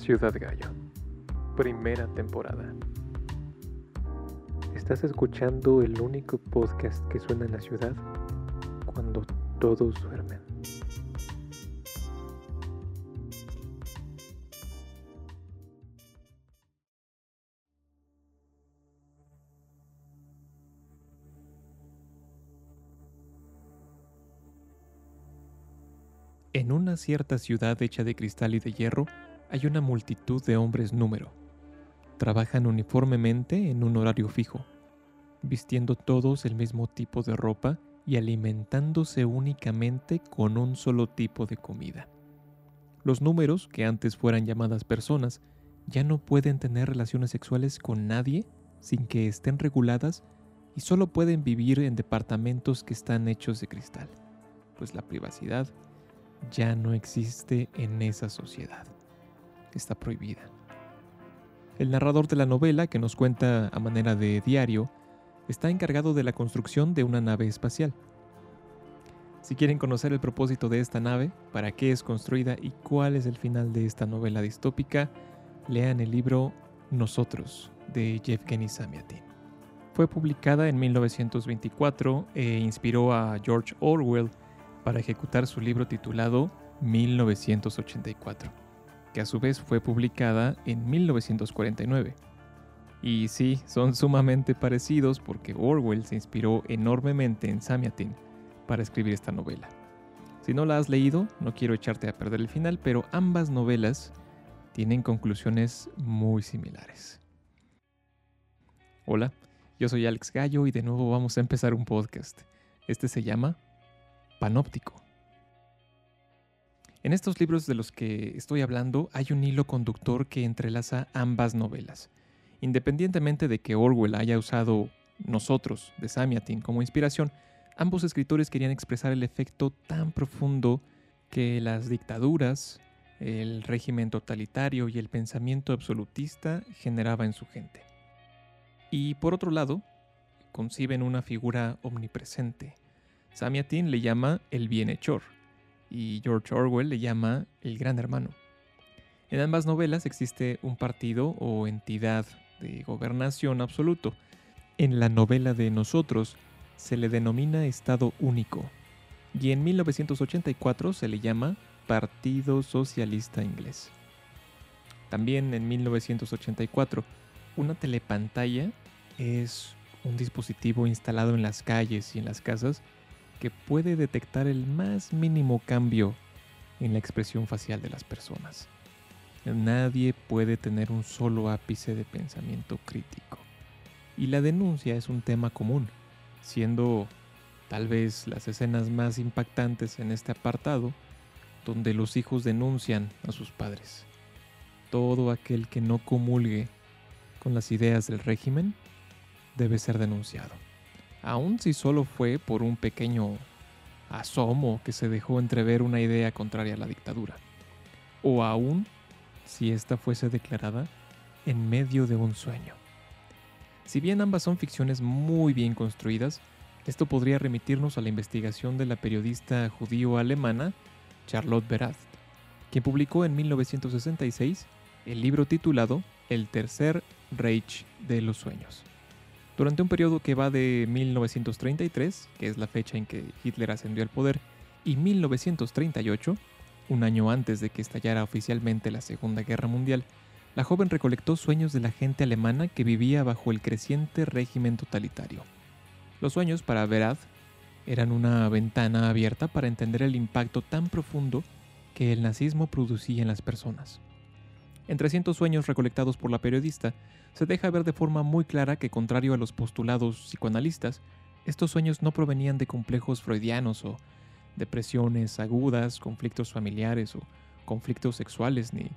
Ciudad Gallo, primera temporada. Estás escuchando el único podcast que suena en la ciudad cuando todos duermen. En una cierta ciudad hecha de cristal y de hierro hay una multitud de hombres número. Trabajan uniformemente en un horario fijo, vistiendo todos el mismo tipo de ropa y alimentándose únicamente con un solo tipo de comida. Los números, que antes fueran llamadas personas, ya no pueden tener relaciones sexuales con nadie sin que estén reguladas y solo pueden vivir en departamentos que están hechos de cristal, pues la privacidad ya no existe en esa sociedad. Está prohibida. El narrador de la novela, que nos cuenta a manera de diario, está encargado de la construcción de una nave espacial. Si quieren conocer el propósito de esta nave, para qué es construida y cuál es el final de esta novela distópica, lean el libro Nosotros de Yevgeny Samiatin. Fue publicada en 1924 e inspiró a George Orwell para ejecutar su libro titulado 1984, que a su vez fue publicada en 1949. Y sí, son sumamente parecidos porque Orwell se inspiró enormemente en Samiatin para escribir esta novela. Si no la has leído, no quiero echarte a perder el final, pero ambas novelas tienen conclusiones muy similares. Hola, yo soy Alex Gallo y de nuevo vamos a empezar un podcast. Este se llama panóptico. En estos libros de los que estoy hablando hay un hilo conductor que entrelaza ambas novelas. Independientemente de que Orwell haya usado Nosotros de Samiatin como inspiración, ambos escritores querían expresar el efecto tan profundo que las dictaduras, el régimen totalitario y el pensamiento absolutista generaba en su gente. Y por otro lado, conciben una figura omnipresente, Samiatin le llama el bienhechor y George Orwell le llama el gran hermano. En ambas novelas existe un partido o entidad de gobernación absoluto. En la novela de Nosotros se le denomina Estado Único y en 1984 se le llama Partido Socialista Inglés. También en 1984, una telepantalla es un dispositivo instalado en las calles y en las casas que puede detectar el más mínimo cambio en la expresión facial de las personas. Nadie puede tener un solo ápice de pensamiento crítico. Y la denuncia es un tema común, siendo tal vez las escenas más impactantes en este apartado, donde los hijos denuncian a sus padres. Todo aquel que no comulgue con las ideas del régimen debe ser denunciado aun si solo fue por un pequeño asomo que se dejó entrever una idea contraria a la dictadura, o aún si ésta fuese declarada en medio de un sueño. Si bien ambas son ficciones muy bien construidas, esto podría remitirnos a la investigación de la periodista judío-alemana Charlotte Berath, quien publicó en 1966 el libro titulado El tercer Reich de los sueños. Durante un periodo que va de 1933, que es la fecha en que Hitler ascendió al poder, y 1938, un año antes de que estallara oficialmente la Segunda Guerra Mundial, la joven recolectó sueños de la gente alemana que vivía bajo el creciente régimen totalitario. Los sueños para Verad eran una ventana abierta para entender el impacto tan profundo que el nazismo producía en las personas. En 300 sueños recolectados por la periodista, se deja ver de forma muy clara que, contrario a los postulados psicoanalistas, estos sueños no provenían de complejos freudianos o depresiones agudas, conflictos familiares o conflictos sexuales ni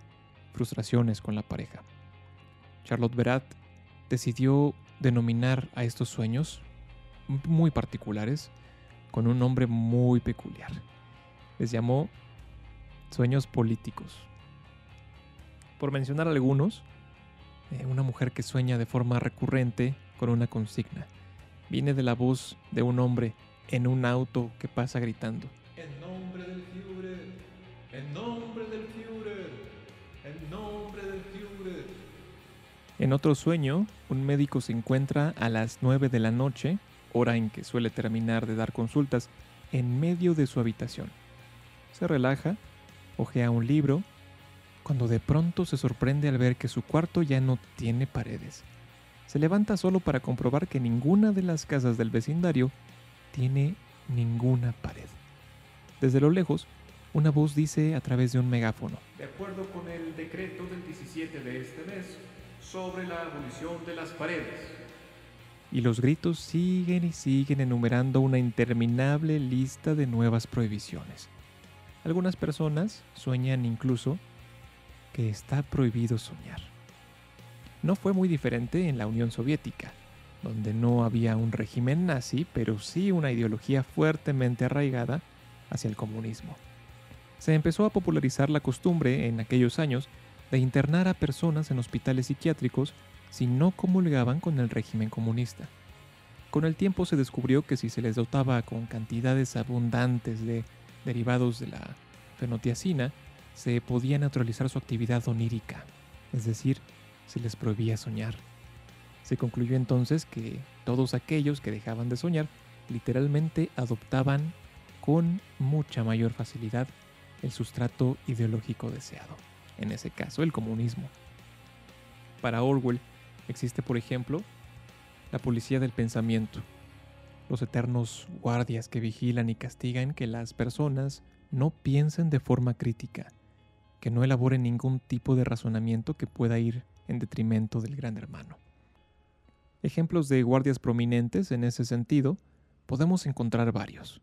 frustraciones con la pareja. Charlotte Berat decidió denominar a estos sueños muy particulares con un nombre muy peculiar. Les llamó sueños políticos. Por mencionar algunos, eh, una mujer que sueña de forma recurrente con una consigna. Viene de la voz de un hombre en un auto que pasa gritando. En nombre del Führer, en nombre del Führer, en nombre En otro sueño, un médico se encuentra a las 9 de la noche, hora en que suele terminar de dar consultas, en medio de su habitación. Se relaja, ojea un libro, cuando de pronto se sorprende al ver que su cuarto ya no tiene paredes. Se levanta solo para comprobar que ninguna de las casas del vecindario tiene ninguna pared. Desde lo lejos, una voz dice a través de un megáfono. De acuerdo con el decreto del 17 de este mes sobre la abolición de las paredes. Y los gritos siguen y siguen enumerando una interminable lista de nuevas prohibiciones. Algunas personas sueñan incluso que está prohibido soñar. No fue muy diferente en la Unión Soviética, donde no había un régimen nazi, pero sí una ideología fuertemente arraigada hacia el comunismo. Se empezó a popularizar la costumbre en aquellos años de internar a personas en hospitales psiquiátricos si no comulgaban con el régimen comunista. Con el tiempo se descubrió que si se les dotaba con cantidades abundantes de derivados de la fenotiacina, se podía naturalizar su actividad onírica, es decir, se les prohibía soñar. Se concluyó entonces que todos aquellos que dejaban de soñar literalmente adoptaban con mucha mayor facilidad el sustrato ideológico deseado, en ese caso el comunismo. Para Orwell existe, por ejemplo, la policía del pensamiento, los eternos guardias que vigilan y castigan que las personas no piensen de forma crítica, que no elaboren ningún tipo de razonamiento que pueda ir en detrimento del gran hermano. Ejemplos de guardias prominentes en ese sentido podemos encontrar varios.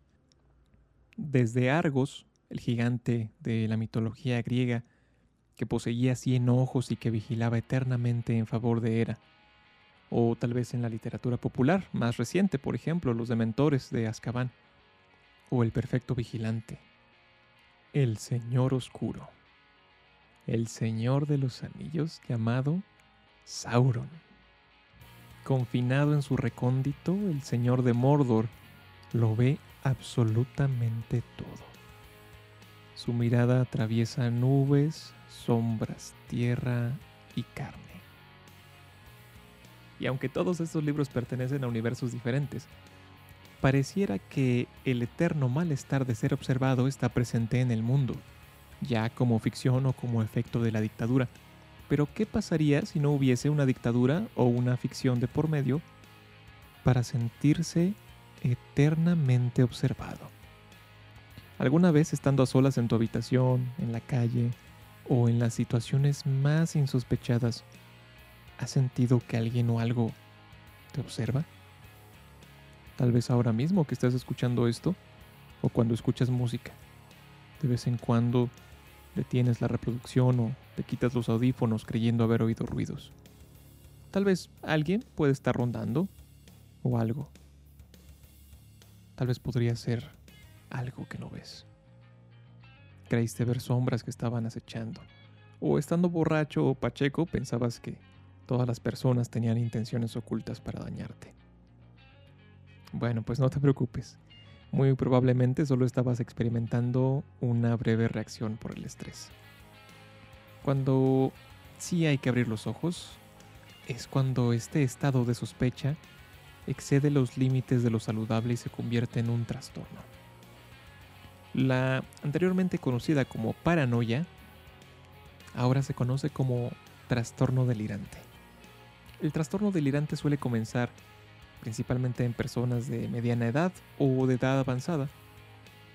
Desde Argos, el gigante de la mitología griega, que poseía cien ojos y que vigilaba eternamente en favor de Hera. O tal vez en la literatura popular, más reciente, por ejemplo, los dementores de Azkaban. O el perfecto vigilante, el Señor Oscuro, el Señor de los Anillos llamado Sauron. Confinado en su recóndito, el Señor de Mordor lo ve absolutamente todo. Su mirada atraviesa nubes, sombras, tierra y carne. Y aunque todos estos libros pertenecen a universos diferentes, pareciera que el eterno malestar de ser observado está presente en el mundo, ya como ficción o como efecto de la dictadura. Pero ¿qué pasaría si no hubiese una dictadura o una ficción de por medio para sentirse eternamente observado? ¿Alguna vez estando a solas en tu habitación, en la calle o en las situaciones más insospechadas, has sentido que alguien o algo te observa? Tal vez ahora mismo que estás escuchando esto o cuando escuchas música. De vez en cuando detienes la reproducción o te quitas los audífonos creyendo haber oído ruidos. Tal vez alguien puede estar rondando o algo. Tal vez podría ser algo que no ves. Creíste ver sombras que estaban acechando. O estando borracho o pacheco pensabas que todas las personas tenían intenciones ocultas para dañarte. Bueno, pues no te preocupes. Muy probablemente solo estabas experimentando una breve reacción por el estrés. Cuando sí hay que abrir los ojos, es cuando este estado de sospecha excede los límites de lo saludable y se convierte en un trastorno. La anteriormente conocida como paranoia, ahora se conoce como trastorno delirante. El trastorno delirante suele comenzar principalmente en personas de mediana edad o de edad avanzada.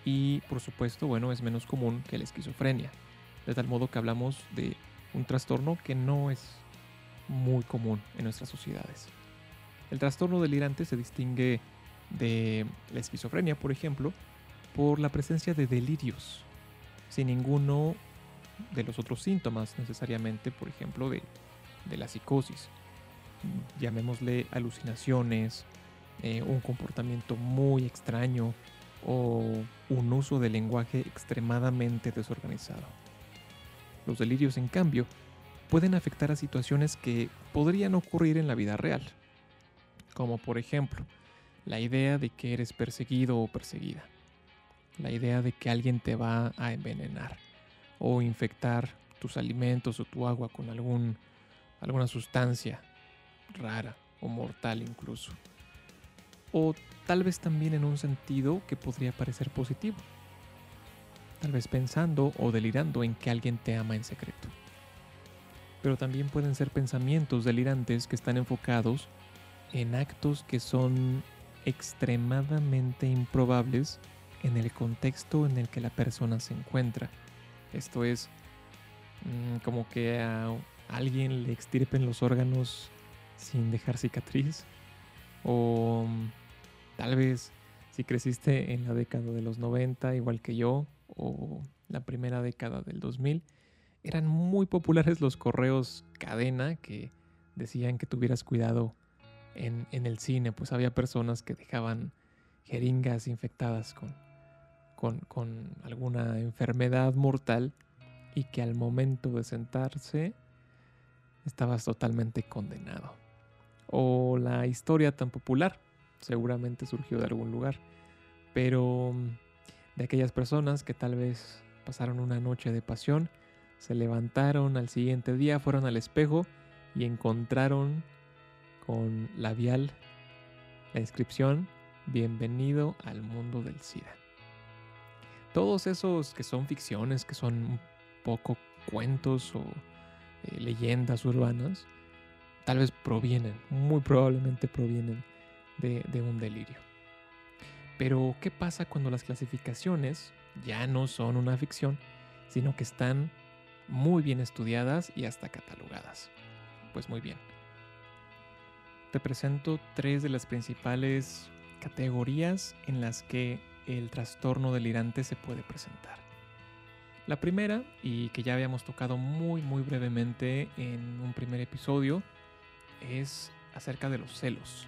Y por supuesto, bueno, es menos común que la esquizofrenia. De tal modo que hablamos de un trastorno que no es muy común en nuestras sociedades. El trastorno delirante se distingue de la esquizofrenia, por ejemplo, por la presencia de delirios, sin ninguno de los otros síntomas necesariamente, por ejemplo, de, de la psicosis llamémosle alucinaciones, eh, un comportamiento muy extraño o un uso del lenguaje extremadamente desorganizado. Los delirios, en cambio, pueden afectar a situaciones que podrían ocurrir en la vida real, como por ejemplo la idea de que eres perseguido o perseguida, la idea de que alguien te va a envenenar o infectar tus alimentos o tu agua con algún alguna sustancia rara o mortal incluso. O tal vez también en un sentido que podría parecer positivo. Tal vez pensando o delirando en que alguien te ama en secreto. Pero también pueden ser pensamientos delirantes que están enfocados en actos que son extremadamente improbables en el contexto en el que la persona se encuentra. Esto es mm, como que a alguien le extirpen los órganos sin dejar cicatriz. O mm, tal vez si creciste en la década de los 90, igual que yo, o la primera década del 2000, eran muy populares los correos cadena que decían que tuvieras cuidado en, el cine, pues había personas que dejaban jeringas infectadas con, con, con alguna enfermedad mortal y que al momento de sentarse estabas totalmente condenado. O la historia tan popular seguramente surgió de algún lugar, pero mm, de aquellas personas que tal vez pasaron una noche de pasión, se levantaron al siguiente día, fueron al espejo y encontraron con labial la inscripción Bienvenido al mundo del SIDA. Todos esos que son ficciones, que son un poco cuentos o eh, leyendas urbanas, tal vez provienen, muy probablemente provienen de, un delirio. Pero, ¿qué pasa cuando las clasificaciones ya no son una ficción, sino que están muy bien estudiadas y hasta catalogadas? Pues muy bien. Te presento tres de las principales categorías en las que el trastorno delirante se puede presentar. La primera, y que ya habíamos tocado muy muy brevemente en un primer episodio, es acerca de los celos.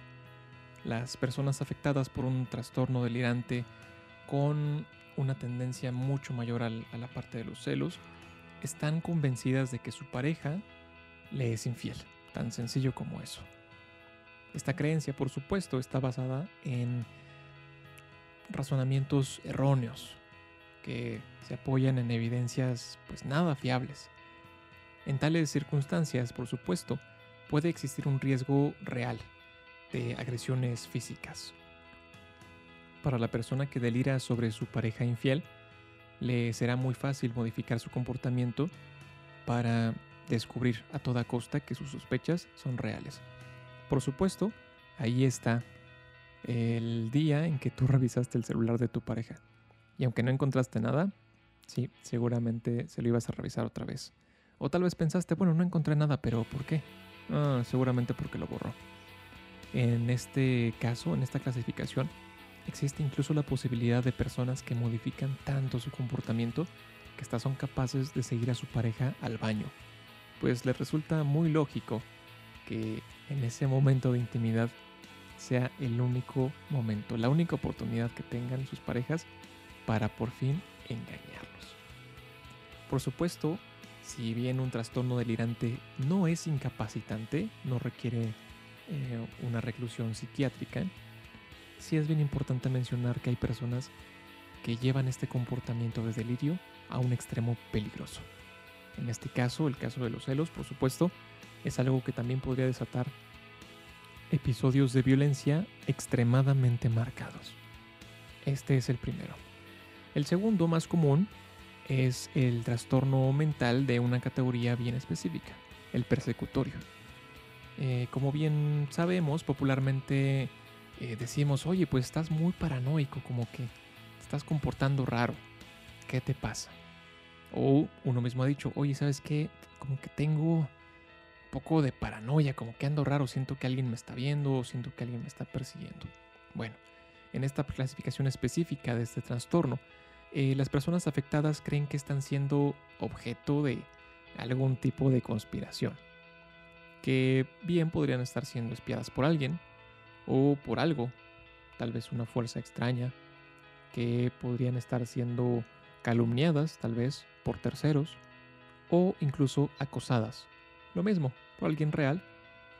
Las personas afectadas por un trastorno delirante con una tendencia mucho mayor a la parte de los celos están convencidas de que su pareja le es infiel, tan sencillo como eso. Esta creencia, por supuesto, está basada en razonamientos erróneos que se apoyan en evidencias pues nada fiables. En tales circunstancias, por supuesto, puede existir un riesgo real de agresiones físicas. Para la persona que delira sobre su pareja infiel, le será muy fácil modificar su comportamiento para descubrir a toda costa que sus sospechas son reales. Por supuesto, ahí está el día en que tú revisaste el celular de tu pareja. Y aunque no encontraste nada, sí, seguramente se lo ibas a revisar otra vez. O tal vez pensaste, bueno, no encontré nada, pero ¿por qué? Ah, seguramente porque lo borró. En este caso, en esta clasificación, existe incluso la posibilidad de personas que modifican tanto su comportamiento que hasta son capaces de seguir a su pareja al baño, pues les resulta muy lógico que en ese momento de intimidad sea el único momento, la única oportunidad que tengan sus parejas para por fin engañarlos. Por supuesto, si bien un trastorno delirante no es incapacitante, no requiere eh, una reclusión psiquiátrica, sí es bien importante mencionar que hay personas que llevan este comportamiento de delirio a un extremo peligroso. En este caso, el caso de los celos, por supuesto, es algo que también podría desatar episodios de violencia extremadamente marcados. Este es el primero. El segundo, más común, es el trastorno mental de una categoría bien específica, el persecutorio. Eh, como bien sabemos, popularmente eh, decimos, oye, pues estás muy paranoico, como que estás comportando raro. ¿Qué te pasa? O uno mismo ha dicho, oye, ¿sabes qué? Como que tengo poco de paranoia, como que ando raro, siento que alguien me está viendo o siento que alguien me está persiguiendo. Bueno, en esta clasificación específica de este trastorno, eh, las personas afectadas creen que están siendo objeto de algún tipo de conspiración, que bien podrían estar siendo espiadas por alguien o por algo, tal vez una fuerza extraña, que podrían estar siendo calumniadas tal vez por terceros o incluso acosadas lo mismo, por alguien real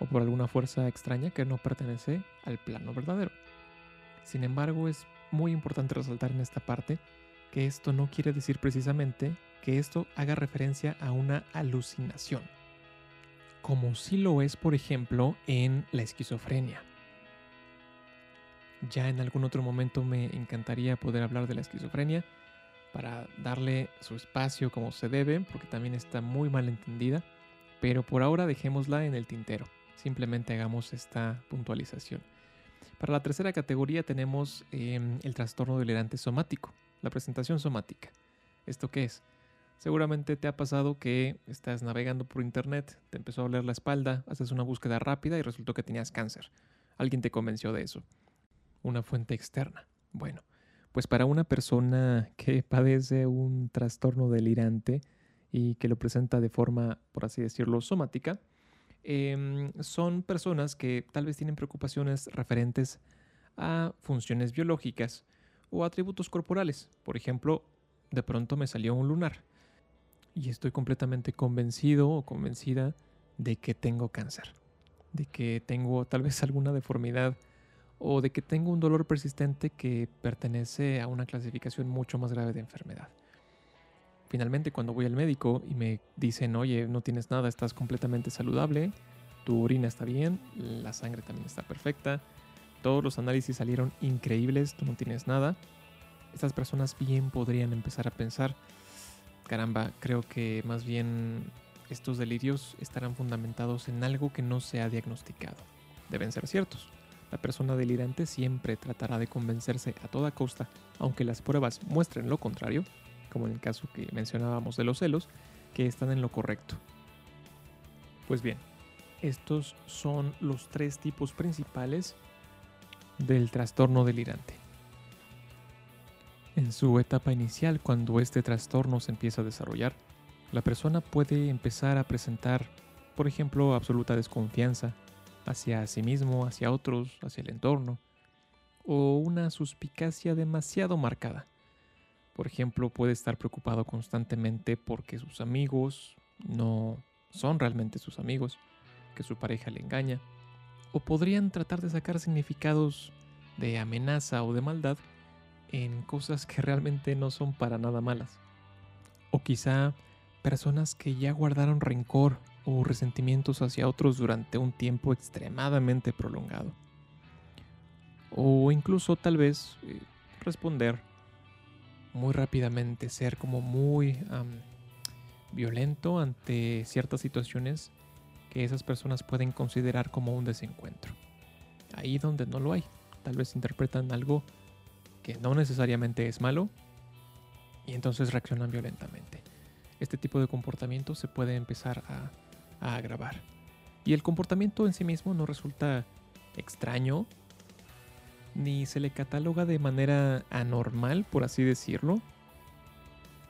o por alguna fuerza extraña que no pertenece al plano verdadero. Sin embargo, es muy importante resaltar en esta parte que esto no quiere decir precisamente que esto haga referencia a una alucinación. como sí lo es, por ejemplo, en la esquizofrenia. Ya en algún otro momento me encantaría poder hablar de la esquizofrenia para darle su espacio como se debe, porque también está muy mal entendida, pero por ahora dejémosla en el tintero. Simplemente hagamos esta puntualización. Para la tercera categoría tenemos em, el trastorno delirante somático, la presentación somática. ¿Esto qué es? Seguramente te ha pasado que estás navegando por internet, te empezó a doler la espalda, haces una búsqueda rápida y resultó que tenías cáncer. Alguien te convenció de eso. Una fuente externa. Bueno, pues para una persona que padece un trastorno delirante y que lo presenta de forma, por así decirlo, somática, em, son personas que tal vez tienen preocupaciones referentes a funciones biológicas o atributos corporales. Por ejemplo, de pronto me salió un lunar y estoy completamente convencido o convencida de que tengo cáncer, de que tengo tal vez alguna deformidad o de que tengo un dolor persistente que pertenece a una clasificación mucho más grave de enfermedad. Finalmente, cuando voy al médico y me dicen, oye, no tienes nada, estás completamente saludable, tu orina está bien, la sangre también está perfecta, todos los análisis salieron increíbles, tú no tienes nada, estas personas bien podrían empezar a pensar, caramba, creo que más bien estos delirios estarán fundamentados en algo que no se ha diagnosticado. Deben ser ciertos. La persona delirante siempre tratará de convencerse a toda costa, aunque las pruebas muestren lo contrario, como en el caso que mencionábamos de los celos, que están en lo correcto. Pues bien, estos son los tres tipos principales del trastorno delirante. En su etapa inicial, cuando este trastorno se empieza a desarrollar, la persona puede empezar a presentar, por ejemplo, absoluta desconfianza hacia sí mismo, hacia otros, hacia el entorno, o una suspicacia demasiado marcada. Por ejemplo, puede estar preocupado constantemente porque sus amigos no son realmente sus amigos, que su pareja le engaña, o podrían tratar de sacar significados de amenaza o de maldad en cosas que realmente no son para nada malas. O quizá personas que ya guardaron rencor o resentimientos hacia otros durante un tiempo extremadamente prolongado. O incluso tal vez eh, responder muy rápidamente, ser como muy violento ante ciertas situaciones que esas personas pueden considerar como un desencuentro. Ahí donde no lo hay, tal vez interpretan algo que no necesariamente es malo y entonces reaccionan violentamente. Este tipo de comportamiento se puede empezar a, agravar. Y el comportamiento en sí mismo no resulta extraño ni se le cataloga de manera anormal, por así decirlo,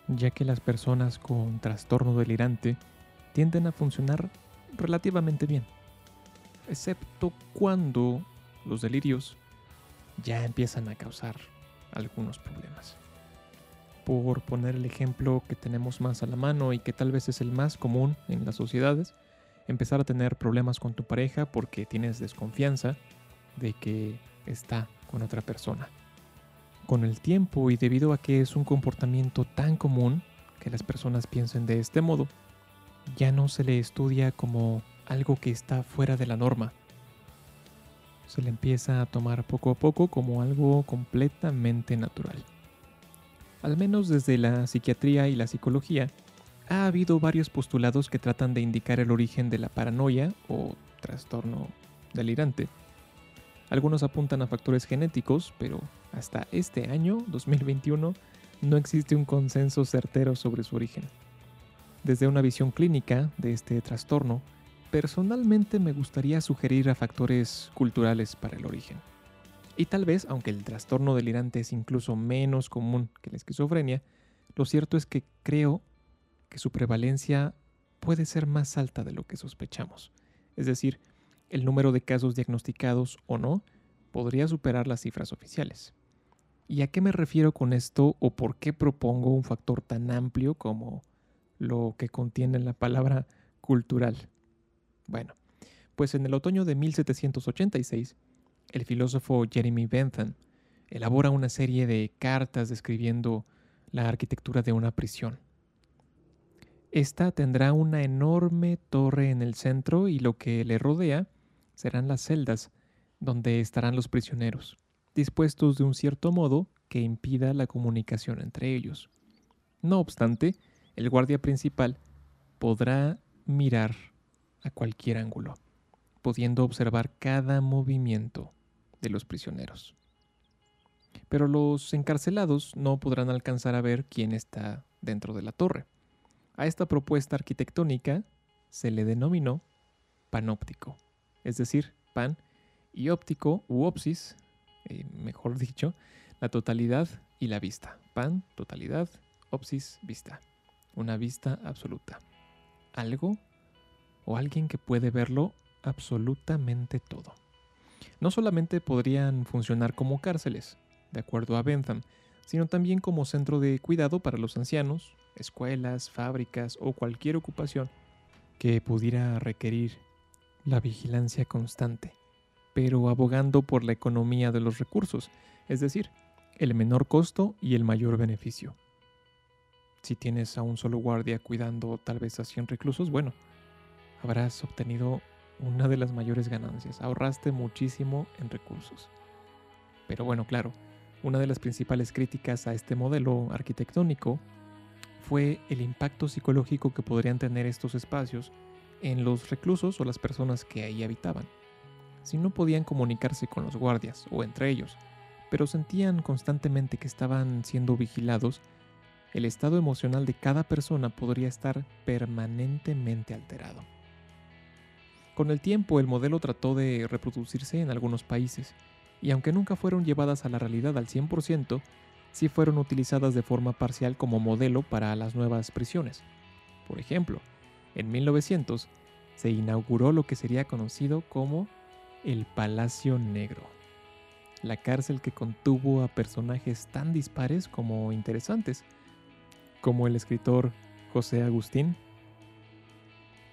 ya que las personas con trastorno delirante tienden a funcionar relativamente bien, excepto cuando los delirios ya empiezan a causar algunos problemas. Por poner el ejemplo que tenemos más a la mano y que tal vez es el más común en las sociedades, empezar a tener problemas con tu pareja porque tienes desconfianza de que está con otra persona. Con el tiempo y debido a que es un comportamiento tan común que las personas piensen de este modo, ya no se le estudia como algo que está fuera de la norma, se le empieza a tomar poco a poco como algo completamente natural. Al menos desde la psiquiatría y la psicología, ha habido varios postulados que tratan de indicar el origen de la paranoia o trastorno delirante. Algunos apuntan a factores genéticos, pero hasta este año, 2021, no existe un consenso certero sobre su origen. Desde una visión clínica de este trastorno, Personalmente me gustaría sugerir a factores culturales para el origen. Y tal vez, aunque el trastorno delirante es incluso menos común que la esquizofrenia, lo cierto es que creo que su prevalencia puede ser más alta de lo que sospechamos. Es decir, el número de casos diagnosticados o no podría superar las cifras oficiales. ¿Y a qué me refiero con esto o por qué propongo un factor tan amplio como lo que contiene la palabra cultural? Bueno, pues en el otoño de 1786, el filósofo Jeremy Bentham elabora una serie de cartas describiendo la arquitectura de una prisión. Esta tendrá una enorme torre en el centro y lo que le rodea serán las celdas donde estarán los prisioneros, dispuestos de un cierto modo que impida la comunicación entre ellos. No obstante, el guardia principal podrá mirar a cualquier ángulo, pudiendo observar cada movimiento de los prisioneros. Pero los encarcelados no podrán alcanzar a ver quién está dentro de la torre. A esta propuesta arquitectónica se le denominó panóptico, es decir, pan y óptico u opsis, eh, mejor dicho, la totalidad y la vista. Pan, totalidad, opsis, vista. Una vista absoluta. Algo o alguien que puede verlo absolutamente todo. No solamente podrían funcionar como cárceles, de acuerdo a Bentham, sino también como centro de cuidado para los ancianos, escuelas, fábricas o cualquier ocupación que pudiera requerir la vigilancia constante, pero abogando por la economía de los recursos, es decir, el menor costo y el mayor beneficio. Si tienes a un solo guardia cuidando tal vez a 100 reclusos, bueno, habrás obtenido una de las mayores ganancias, ahorraste muchísimo en recursos. Pero bueno, claro, una de las principales críticas a este modelo arquitectónico fue el impacto psicológico que podrían tener estos espacios en los reclusos o las personas que ahí habitaban. Si no podían comunicarse con los guardias o entre ellos, pero sentían constantemente que estaban siendo vigilados, el estado emocional de cada persona podría estar permanentemente alterado. Con el tiempo el modelo trató de reproducirse en algunos países, y aunque nunca fueron llevadas a la realidad al 100%, sí fueron utilizadas de forma parcial como modelo para las nuevas prisiones. Por ejemplo, en 1900 se inauguró lo que sería conocido como el Palacio Negro, la cárcel que contuvo a personajes tan dispares como interesantes, como el escritor José Agustín,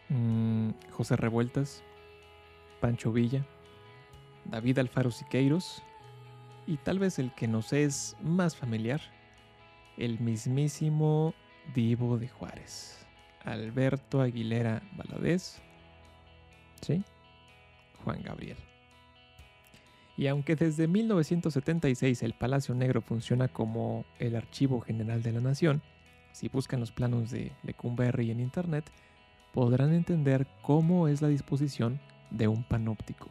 mm, José Revueltas, Pancho Villa, David Alfaro Siqueiros, y tal vez el que nos es más familiar, el mismísimo Divo de Juárez, Alberto Aguilera Valadez, ¿sí? Juan Gabriel. Y aunque desde 1976 el Palacio Negro funciona como el Archivo General de la Nación, si buscan los planos de Lecumberri en Internet, podrán entender cómo es la disposición de un panóptico.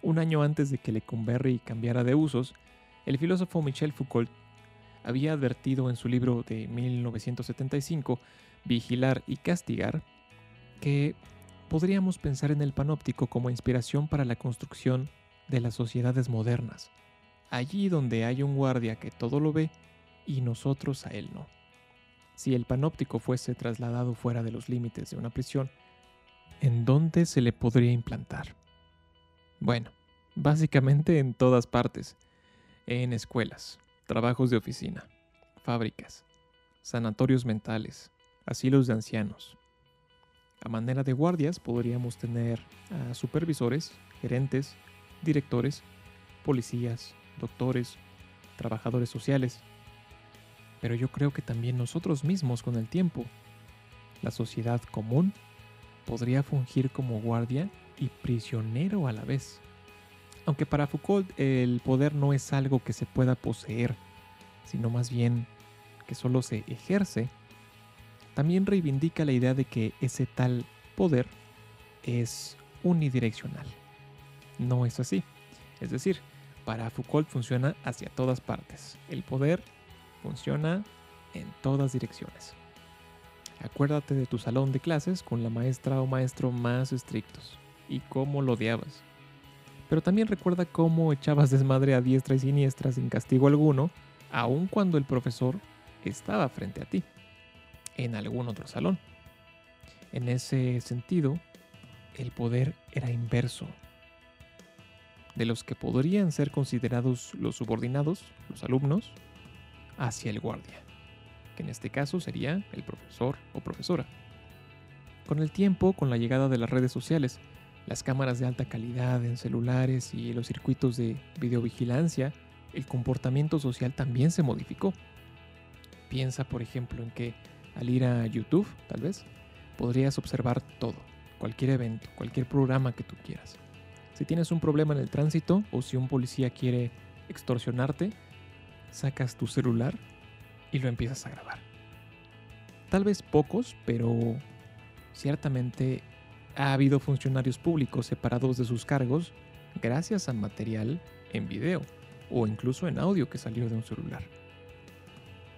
Un año antes de que Lecumberri cambiara de usos, el filósofo Michel Foucault había advertido en su libro de 1975, Vigilar y Castigar, que podríamos pensar en el panóptico como inspiración para la construcción de las sociedades modernas, allí donde hay un guardia que todo lo ve y nosotros a él no. Si el panóptico fuese trasladado fuera de los límites de una prisión, ¿en dónde se le podría implantar? Bueno, básicamente en todas partes. En escuelas, trabajos de oficina, fábricas, sanatorios mentales, asilos de ancianos. A manera de guardias podríamos tener a supervisores, gerentes, directores, policías, doctores, trabajadores sociales. Pero yo creo que también nosotros mismos con el tiempo, la sociedad común, podría fungir como guardia y prisionero a la vez. Aunque para Foucault el poder no es algo que se pueda poseer, sino más bien que solo se ejerce, también reivindica la idea de que ese tal poder es unidireccional. No es así. Es decir, para Foucault funciona hacia todas partes. El poder funciona en todas direcciones. Acuérdate de tu salón de clases con la maestra o maestro más estrictos y cómo lo odiabas. Pero también recuerda cómo echabas desmadre a diestra y siniestra sin castigo alguno, aun cuando el profesor estaba frente a ti, en algún otro salón. En ese sentido, el poder era inverso. De los que podrían ser considerados los subordinados, los alumnos, hacia el guardia, que en este caso sería el profesor o profesora. Con el tiempo, con la llegada de las redes sociales, las cámaras de alta calidad en celulares y los circuitos de videovigilancia, el comportamiento social también se modificó. Piensa, por ejemplo, en que Al ir a YouTube, tal vez, podrías observar todo, cualquier evento, cualquier programa que tú quieras. Si tienes un problema en el tránsito o si un policía quiere extorsionarte, sacas tu celular y lo empiezas a grabar. Tal vez pocos, pero ciertamente ha habido funcionarios públicos separados de sus cargos gracias a material en video o incluso en audio que salió de un celular.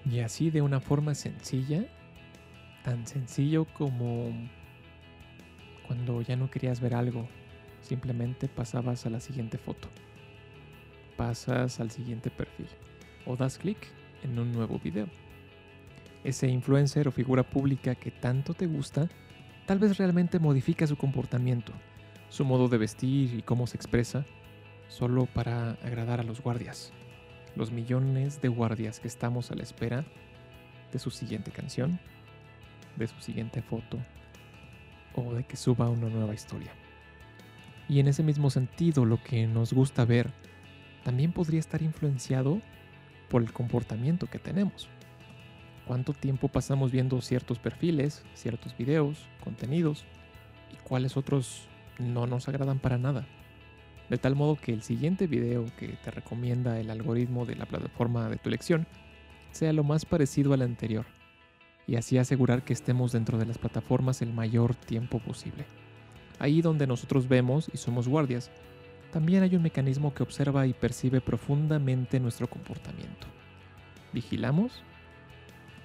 Y así de una forma sencilla, tan sencillo como cuando ya no querías ver algo, simplemente pasabas a la siguiente foto, pasas al siguiente perfil o das clic en un nuevo video. Ese influencer o figura pública que tanto te gusta, tal vez realmente modifica su comportamiento, su modo de vestir y cómo se expresa, solo para agradar a los guardias, los millones de guardias que estamos a la espera de su siguiente canción, de su siguiente foto o de que suba una nueva historia. Y en ese mismo sentido, lo que nos gusta ver también podría estar influenciado por el comportamiento que tenemos. ¿Cuánto tiempo pasamos viendo ciertos perfiles, ciertos videos, contenidos y cuáles otros no nos agradan para nada? De tal modo que el siguiente video que te recomienda el algoritmo de la plataforma de tu elección sea lo más parecido al anterior y así asegurar que estemos dentro de las plataformas el mayor tiempo posible. Ahí donde nosotros vemos y somos guardias, también hay un mecanismo que observa y percibe profundamente nuestro comportamiento. Vigilamos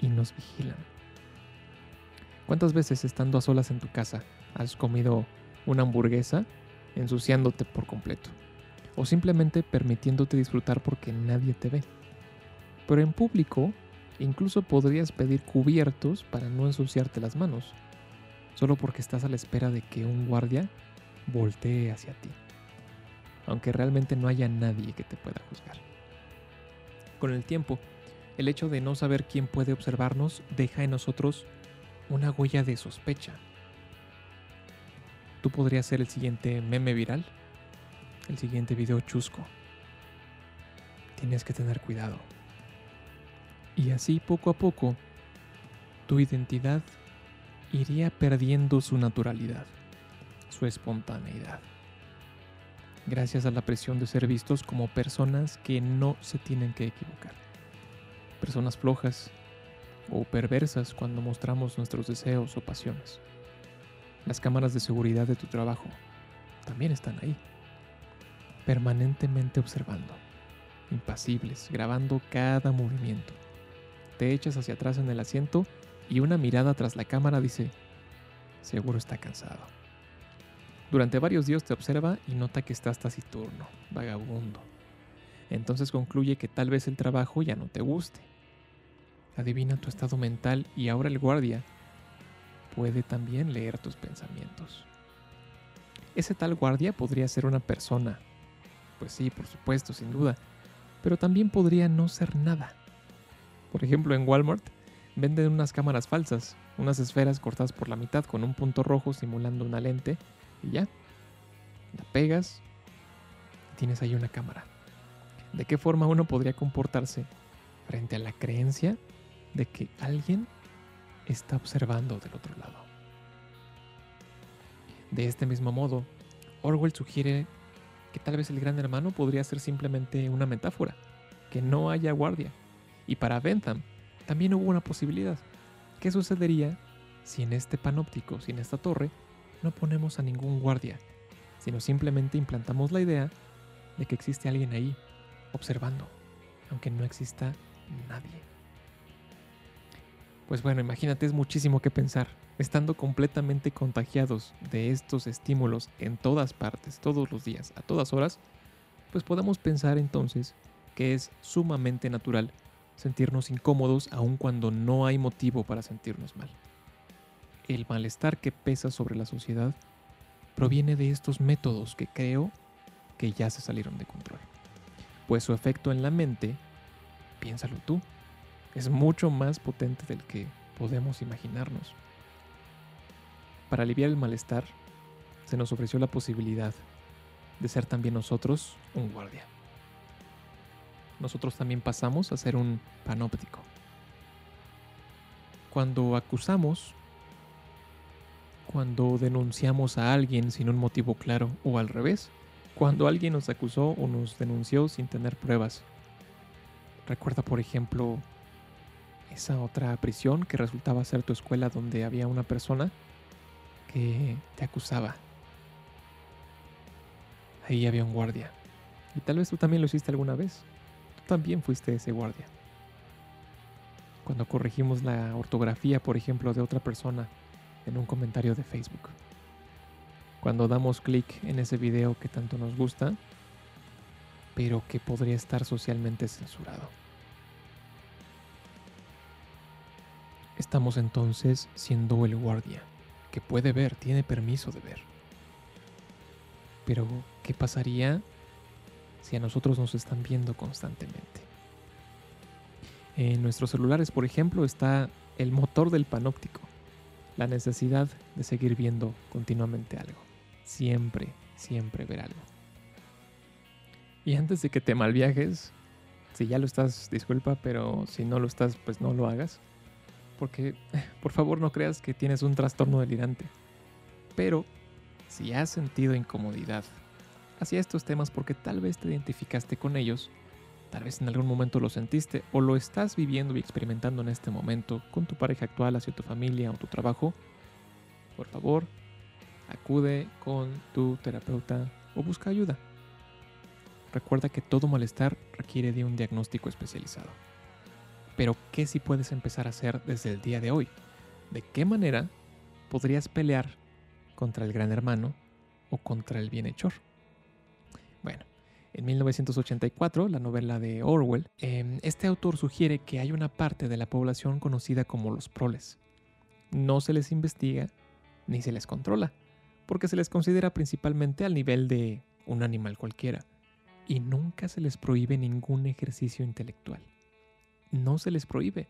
y nos vigilan. ¿Cuántas veces estando a solas en tu casa has comido una hamburguesa ensuciándote por completo? O simplemente permitiéndote disfrutar porque nadie te ve. Pero en público, incluso podrías pedir cubiertos para no ensuciarte las manos, solo porque estás a la espera de que un guardia voltee hacia ti, aunque realmente no haya nadie que te pueda juzgar. Con el tiempo, el hecho de no saber quién puede observarnos deja en nosotros una huella de sospecha. Tú podrías ser el siguiente meme viral, el siguiente video chusco. Tienes que tener cuidado. Y así poco a poco, tu identidad iría perdiendo su naturalidad, su espontaneidad, gracias a la presión de ser vistos como personas que no se tienen que equivocar personas flojas o perversas cuando mostramos nuestros deseos o pasiones. Las cámaras de seguridad de tu trabajo también están ahí, permanentemente observando, impasibles, grabando cada movimiento. Te echas hacia atrás en el asiento y una mirada tras la cámara dice, seguro está cansado. Durante varios días te observa y nota que estás taciturno, vagabundo. Entonces concluye que tal vez el trabajo ya no te guste adivina tu estado mental y ahora el guardia puede también leer tus pensamientos. Ese tal guardia podría ser una persona. Pues sí, por supuesto, sin duda. Pero también podría no ser nada. Por ejemplo, en Walmart venden unas cámaras falsas, unas esferas cortadas por la mitad con un punto rojo simulando una lente y ya. La pegas tienes ahí una cámara. ¿De qué forma uno podría comportarse frente a la creencia de que alguien está observando del otro lado. De este mismo modo, Orwell sugiere que tal vez el gran hermano podría ser simplemente una metáfora, que no haya guardia. Y para Bentham también hubo una posibilidad. ¿Qué sucedería si en este panóptico, si en esta torre, no ponemos a ningún guardia, sino simplemente implantamos la idea de que existe alguien ahí, observando, aunque no exista nadie? Pues bueno, imagínate, es muchísimo que pensar. Estando completamente contagiados de estos estímulos en todas partes, todos los días, a todas horas, pues podemos pensar entonces que es sumamente natural sentirnos incómodos aun cuando no hay motivo para sentirnos mal. El malestar que pesa sobre la sociedad proviene de estos métodos que creo que ya se salieron de control. Pues su efecto en la mente, piénsalo tú, es mucho más potente del que podemos imaginarnos. Para aliviar el malestar, se nos ofreció la posibilidad de ser también nosotros un guardia. Nosotros también pasamos a ser un panóptico. cuando acusamos, cuando denunciamos a alguien sin un motivo claro o al revés, cuando alguien nos acusó o nos denunció sin tener pruebas. Recuerda, por ejemplo, esa otra prisión que resultaba ser tu escuela donde había una persona que te acusaba. Ahí había un guardia. Y tal vez tú también lo hiciste alguna vez. Tú también fuiste ese guardia. Cuando corregimos la ortografía, por ejemplo, de otra persona en un comentario de Facebook. Cuando damos clic en ese video que tanto nos gusta, pero que podría estar socialmente censurado. Estamos entonces siendo el guardia, que puede ver, tiene permiso de ver. Pero, ¿qué pasaría si a nosotros nos están viendo constantemente? En nuestros celulares, por ejemplo, está el motor del panóptico, la necesidad de seguir viendo continuamente algo. Siempre, siempre ver algo. Y antes de que te malviajes, si ya lo estás, disculpa, pero si no lo estás, pues no lo hagas porque por favor no creas que tienes un trastorno delirante. Pero si has sentido incomodidad hacia estos temas porque tal vez te identificaste con ellos, tal vez en algún momento lo sentiste o lo estás viviendo y experimentando en este momento con tu pareja actual, hacia tu familia o tu trabajo, por favor, acude con tu terapeuta o busca ayuda. Recuerda que todo malestar requiere de un diagnóstico especializado. Pero ¿qué si puedes empezar a hacer desde el día de hoy? ¿De qué manera podrías pelear contra el gran hermano o contra el bienhechor? Bueno, en 1984, la novela de Orwell, em, este autor sugiere que hay una parte de la población conocida como los proles. No se les investiga ni se les controla, porque se les considera principalmente al nivel de un animal cualquiera, y nunca se les prohíbe ningún ejercicio intelectual no se les prohíbe.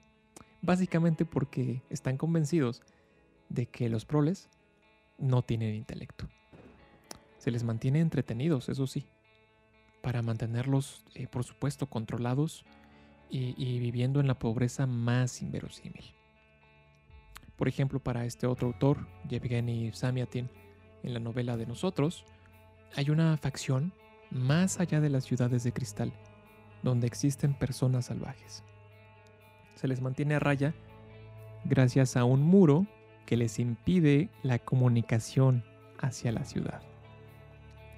Básicamente porque están convencidos de que los proles no tienen intelecto. Se les mantiene entretenidos, eso sí, para mantenerlos, eh, por supuesto, controlados y, viviendo en la pobreza más inverosímil. Por ejemplo, para este otro autor, Yevgeny Samiatin, en la novela de Nosotros, hay una facción más allá de las ciudades de cristal, donde existen personas salvajes se les mantiene a raya gracias a un muro que les impide la comunicación hacia la ciudad.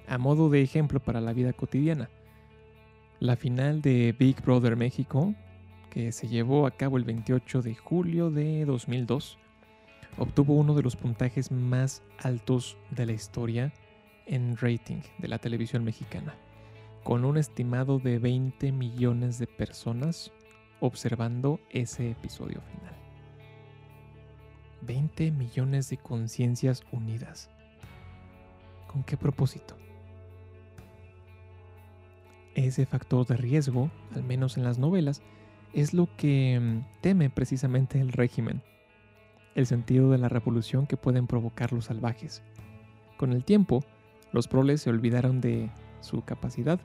A modo de ejemplo para la vida cotidiana, la final de Big Brother México, que se llevó a cabo el 28 de julio de 2002, obtuvo uno de los puntajes más altos de la historia en rating de la televisión mexicana, con un estimado de 20 millones de personas observando ese episodio final. 20 millones de conciencias unidas. ¿Con qué propósito? Ese factor de riesgo, al menos en las novelas, es lo que mm, teme precisamente el régimen, el sentido de la revolución que pueden provocar los salvajes. Con el tiempo, los proles se olvidaron de su capacidad,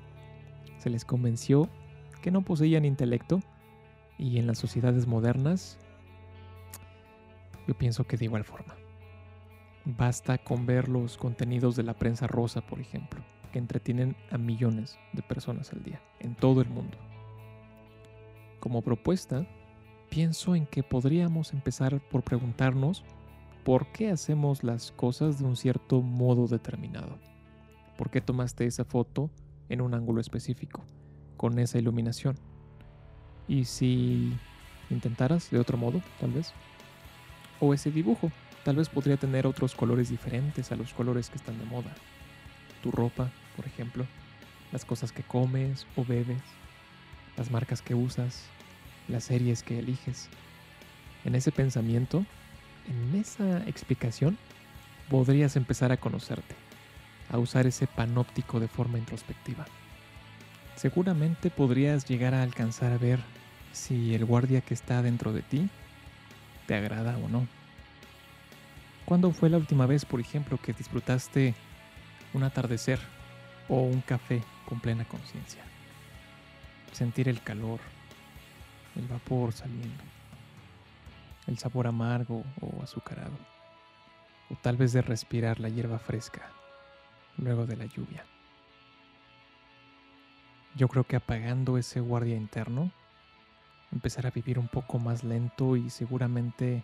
se les convenció que no poseían intelecto y en las sociedades modernas, yo pienso que de igual forma. Basta con ver los contenidos de la prensa rosa, por ejemplo, entretienen a millones de personas al día, en todo el mundo. Como propuesta, pienso en que podríamos empezar por preguntarnos por qué hacemos las cosas de un cierto modo determinado. ¿Por qué tomaste esa foto en un ángulo específico, con esa iluminación? Y si intentaras de otro modo, tal vez. O ese dibujo, tal vez podría tener otros colores diferentes a los colores que están de moda. Tu ropa, por ejemplo, las cosas que comes o bebes, las marcas que usas, las series que eliges. En ese pensamiento, en esa explicación, podrías empezar a conocerte, a usar ese panóptico de forma introspectiva. Seguramente podrías llegar a alcanzar a ver si el guardia que está dentro de ti te agrada o no. ¿Cuándo fue la última vez, por ejemplo, que disfrutaste un atardecer o un café con plena conciencia? Sentir el calor, el vapor saliendo. el sabor amargo o azucarado, o tal vez de respirar la hierba fresca luego de la lluvia. Yo creo que apagando ese guardia interno, empezar a vivir un poco más lento y seguramente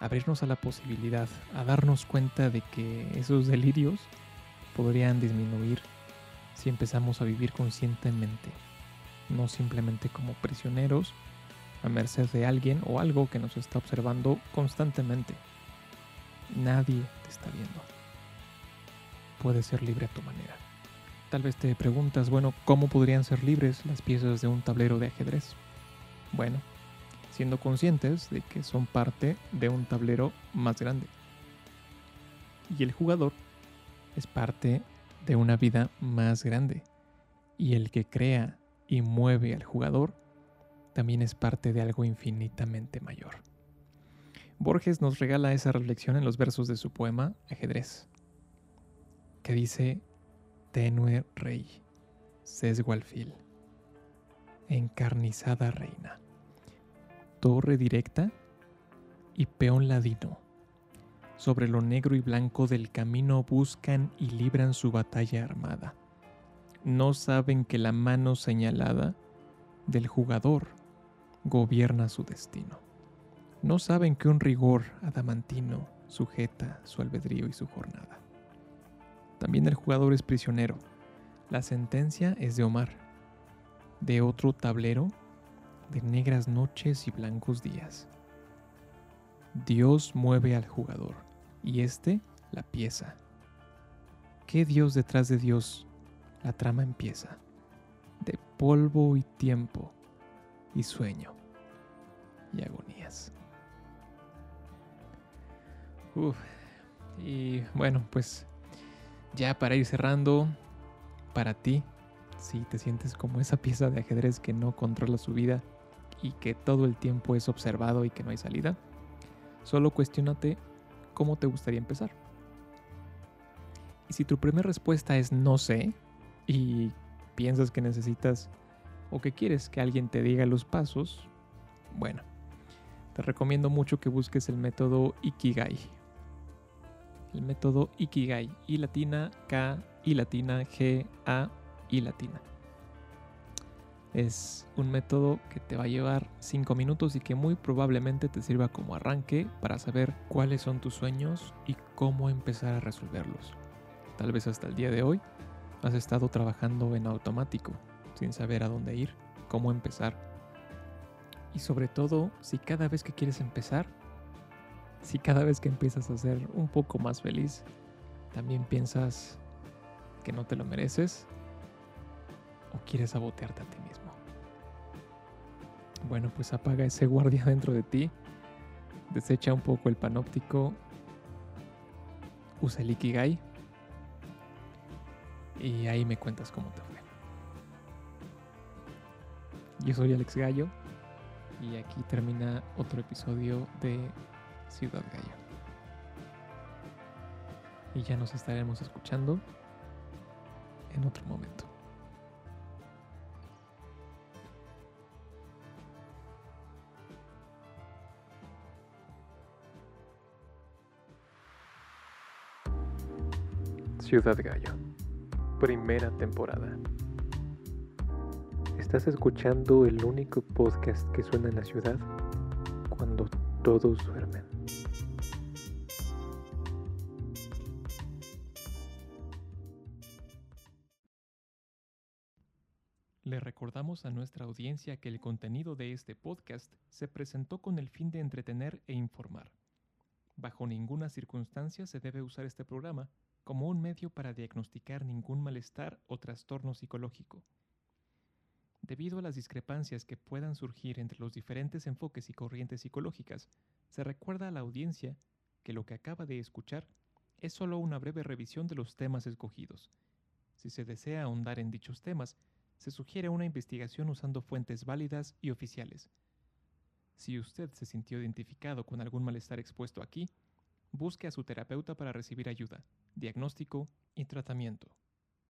abrirnos a la posibilidad, a darnos cuenta de que esos delirios podrían disminuir si empezamos a vivir conscientemente, no simplemente como prisioneros a merced de alguien o algo que nos está observando constantemente. Nadie te está viendo. Puedes ser libre a tu manera. Tal vez te preguntas, bueno, ¿cómo podrían ser libres las piezas de un tablero de ajedrez? Bueno, siendo conscientes de que son parte de un tablero más grande. Y el jugador es parte de una vida más grande. Y el que crea y mueve al jugador también es parte de algo infinitamente mayor. Borges nos regala esa reflexión en los versos de su poema Ajedrez, que dice, tenue rey, sesgo alfil, encarnizada reina, torre directa y peón ladino. Sobre lo negro y blanco del camino buscan y libran su batalla armada. No saben que la mano señalada del jugador gobierna su destino. No saben que un rigor adamantino sujeta su albedrío y su jornada. También el jugador es prisionero. La sentencia es de Omar, de otro tablero, de negras noches y blancos días. Dios mueve al jugador y éste la pieza. ¿Qué Dios detrás de Dios? La trama empieza. De polvo y tiempo y sueño y agonías. Uf, y bueno, pues ya para ir cerrando, para ti, si te sientes como esa pieza de ajedrez que no controla su vida y que todo el tiempo es observado y que no hay salida, solo cuestionate cómo te gustaría empezar. Y si tu primera respuesta es no sé y piensas que necesitas o que quieres que alguien te diga los pasos, bueno, te recomiendo mucho que busques el método Ikigai. El método Ikigai, I latina, K, I latina, G, A, I latina. Es un método que te va a llevar 5 minutos y que muy probablemente te sirva como arranque para saber cuáles son tus sueños y cómo empezar a resolverlos. Tal vez hasta el día de hoy has estado trabajando en automático, sin saber a dónde ir, cómo empezar. Y sobre todo, si cada vez que quieres empezar, si cada vez que empiezas a ser un poco más feliz, también piensas que no te lo mereces o quieres sabotearte a ti mismo. Bueno, pues apaga ese guardia dentro de ti, desecha un poco el panóptico, usa el Ikigai y ahí me cuentas cómo te fue. Yo soy Alex Gallo y aquí termina otro episodio de Ciudad Gallo. Y ya nos estaremos escuchando en otro momento. Ciudad Gallo, primera temporada. Estás escuchando el único podcast que suena en la ciudad cuando todos duermen. Le recordamos a nuestra audiencia que el contenido de este podcast se presentó con el fin de entretener e informar. Bajo ninguna circunstancia se debe usar este programa como un medio para diagnosticar ningún malestar o trastorno psicológico. Debido a las discrepancias que puedan surgir entre los diferentes enfoques y corrientes psicológicas, se recuerda a la audiencia que lo que acaba de escuchar es solo una breve revisión de los temas escogidos. Si se desea ahondar en dichos temas, se sugiere una investigación usando fuentes válidas y oficiales. Si usted se sintió identificado con algún malestar expuesto aquí, busque a su terapeuta para recibir ayuda, diagnóstico y tratamiento.